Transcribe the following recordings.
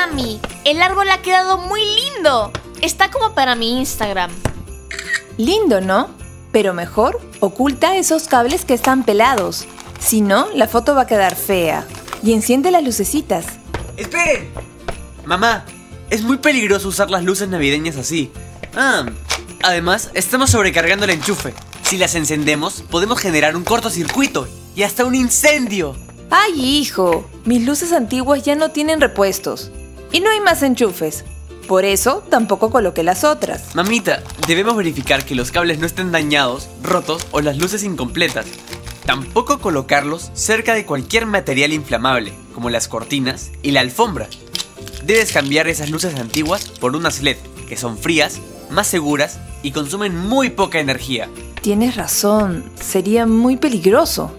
Mami, el árbol ha quedado muy lindo. Está como para mi Instagram. Lindo, ¿no? Pero mejor, oculta esos cables que están pelados. Si no, la foto va a quedar fea. Y enciende las lucecitas. ¡Esperen! Mamá, es muy peligroso usar las luces navideñas así. Ah, además, estamos sobrecargando el enchufe. Si las encendemos, podemos generar un cortocircuito y hasta un incendio. ¡Ay, hijo! Mis luces antiguas ya no tienen repuestos. Y no hay más enchufes. Por eso tampoco coloqué las otras. Mamita, debemos verificar que los cables no estén dañados, rotos o las luces incompletas. Tampoco colocarlos cerca de cualquier material inflamable, como las cortinas y la alfombra. Debes cambiar esas luces antiguas por unas LED, que son frías, más seguras y consumen muy poca energía. Tienes razón, sería muy peligroso.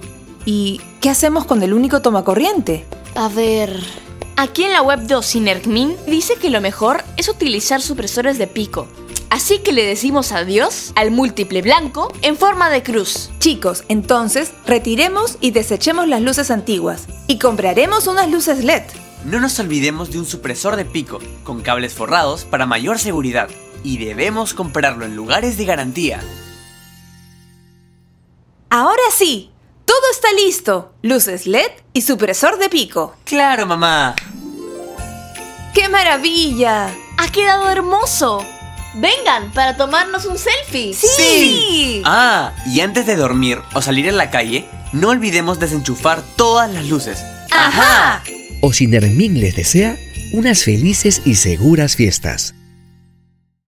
¿Y qué hacemos con el único tomacorriente? A ver. Aquí en la web de Ocinergmin dice que lo mejor es utilizar supresores de pico. Así que le decimos adiós al múltiple blanco en forma de cruz. Chicos, entonces retiremos y desechemos las luces antiguas y compraremos unas luces LED. No nos olvidemos de un supresor de pico con cables forrados para mayor seguridad y debemos comprarlo en lugares de garantía. Ahora sí, todo está listo. Luces LED y supresor de pico. Claro, mamá. ¡Qué maravilla! Ha quedado hermoso. Vengan para tomarnos un selfie. ¡Sí! Ah, y antes de dormir o salir a la calle, no olvidemos desenchufar todas las luces. ¡Ajá! Ocinermin les desea unas felices y seguras fiestas.